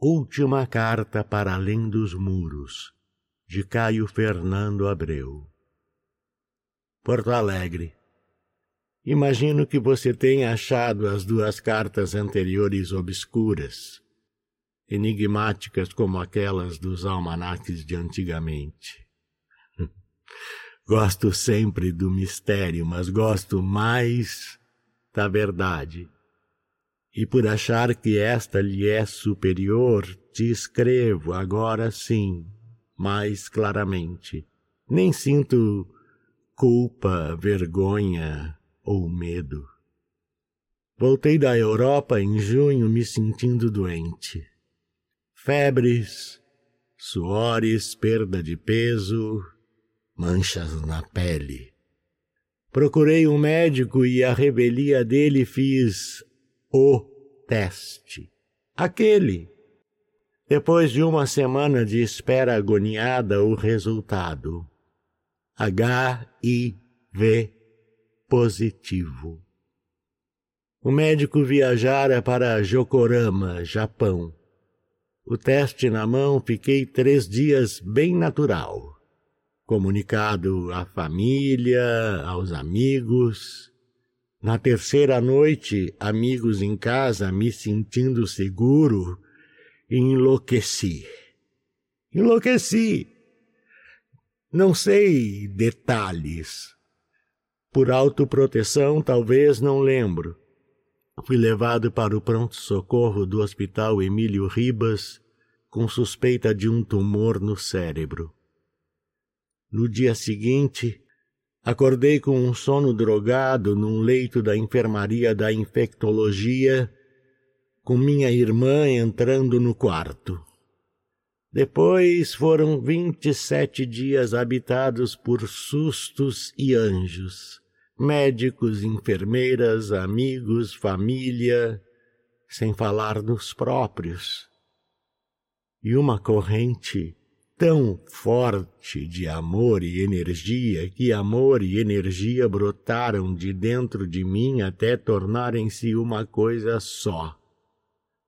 Última carta para além dos muros, de Caio Fernando Abreu. Porto Alegre. Imagino que você tenha achado as duas cartas anteriores obscuras, enigmáticas como aquelas dos almanaques de antigamente. Gosto sempre do mistério, mas gosto mais da verdade e por achar que esta lhe é superior, te escrevo agora sim, mais claramente. Nem sinto culpa, vergonha ou medo. Voltei da Europa em junho me sentindo doente. Febres, suores, perda de peso, manchas na pele. Procurei um médico e a revelia dele fiz o teste. Aquele. Depois de uma semana de espera agoniada, o resultado. HIV positivo. O médico viajara para Yokohama, Japão. O teste na mão, fiquei três dias bem natural. Comunicado à família, aos amigos, na terceira noite, amigos em casa, me sentindo seguro, enlouqueci. Enlouqueci. Não sei detalhes. Por autoproteção, talvez não lembro. Fui levado para o pronto-socorro do Hospital Emílio Ribas com suspeita de um tumor no cérebro. No dia seguinte, Acordei com um sono drogado num leito da enfermaria da infectologia, com minha irmã entrando no quarto. Depois foram vinte e sete dias habitados por sustos e anjos, médicos, enfermeiras, amigos, família, sem falar nos próprios. E uma corrente tão forte de amor e energia que amor e energia brotaram de dentro de mim até tornarem-se uma coisa só.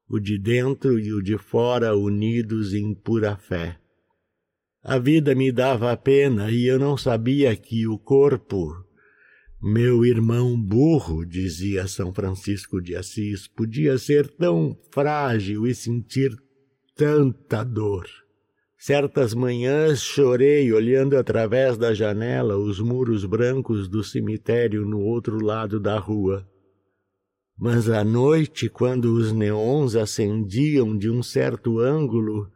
O de dentro e o de fora unidos em pura fé. A vida me dava pena e eu não sabia que o corpo, meu irmão burro, dizia São Francisco de Assis, podia ser tão frágil e sentir tanta dor. Certas manhãs chorei olhando através da janela os muros brancos do cemitério no outro lado da rua. Mas à noite, quando os neons acendiam de um certo ângulo,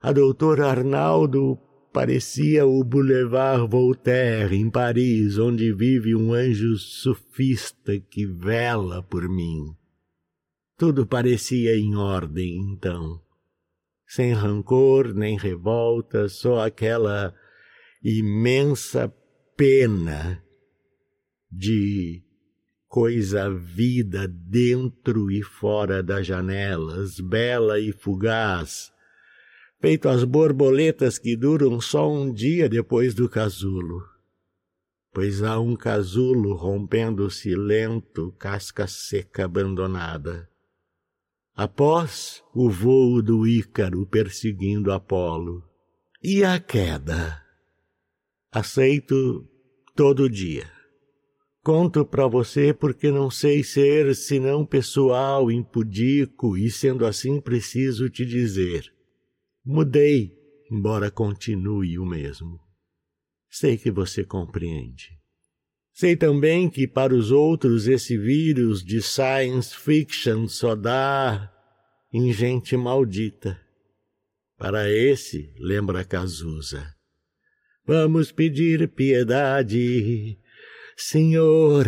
a doutora Arnaldo parecia o Boulevard Voltaire, em Paris, onde vive um anjo sufista que vela por mim. Tudo parecia em ordem, então sem rancor nem revolta, só aquela imensa pena de coisa vida dentro e fora das janelas, bela e fugaz, feito as borboletas que duram só um dia depois do casulo. Pois há um casulo rompendo-se lento, casca seca abandonada após o vôo do Ícaro perseguindo Apolo. E a queda? Aceito todo dia. Conto para você porque não sei ser senão pessoal, impudico, e sendo assim preciso te dizer. Mudei, embora continue o mesmo. Sei que você compreende. Sei também que para os outros esse vírus de science fiction só dá em gente maldita. Para esse, lembra Cazuza, vamos pedir piedade, Senhor,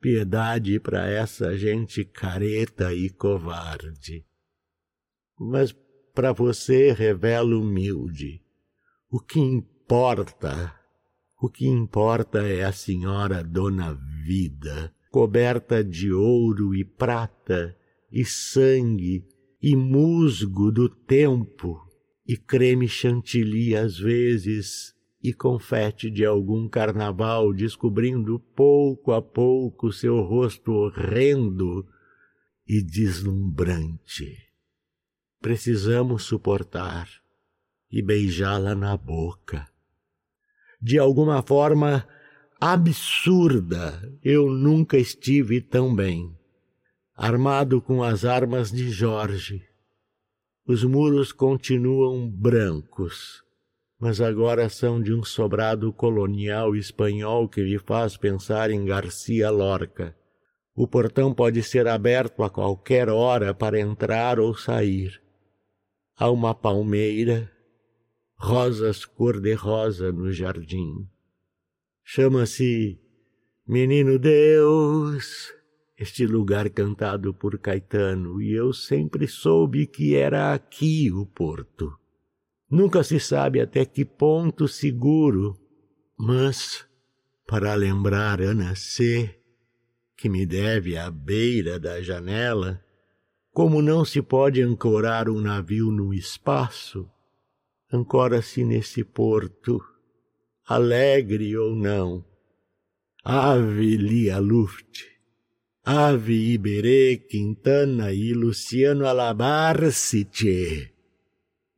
piedade para essa gente careta e covarde. Mas para você revela humilde. O que importa o que importa é a senhora Dona Vida, coberta de ouro e prata, e sangue, e musgo do tempo, e creme chantilly às vezes, e confete de algum carnaval, descobrindo pouco a pouco seu rosto horrendo e deslumbrante. precisamos suportar e beijá-la na boca. De alguma forma absurda, eu nunca estive tão bem. Armado com as armas de Jorge, os muros continuam brancos, mas agora são de um sobrado colonial espanhol que me faz pensar em Garcia Lorca. O portão pode ser aberto a qualquer hora para entrar ou sair. Há uma palmeira, rosas cor-de-rosa no jardim. Chama-se Menino Deus este lugar cantado por Caetano, e eu sempre soube que era aqui o porto. Nunca se sabe até que ponto seguro, mas para lembrar Ana C., que me deve à beira da janela, como não se pode ancorar um navio no espaço, ancora-se nesse porto, alegre ou não. Ave Lia Luft, Ave Iberê, Quintana e Luciano Alabarcite.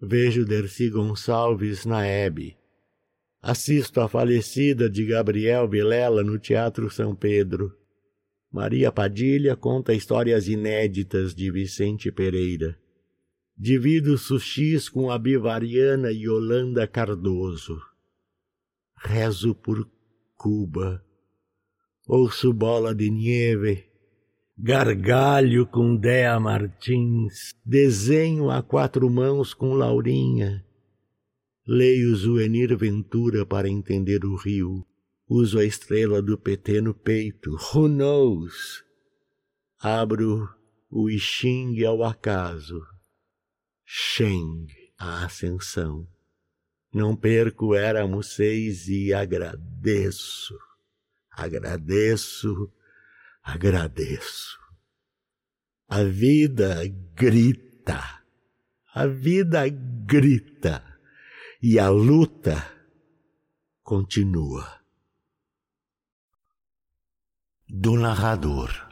Vejo Dercy Gonçalves na Hebe. Assisto a falecida de Gabriel Vilela no Teatro São Pedro. Maria Padilha conta histórias inéditas de Vicente Pereira. Divido sushis com a Bivariana Yolanda Cardoso. Rezo por Cuba. Ouço bola de neve gargalho com Dea Martins, desenho a quatro mãos com Laurinha. Leio Zuenir Ventura para entender o rio. Uso a estrela do PT no peito. Who knows? Abro o Xing ao acaso. Sheng, a ascensão. Não perco éramos seis e agradeço, agradeço agradeço. A vida grita, a vida grita e a luta continua. Do narrador.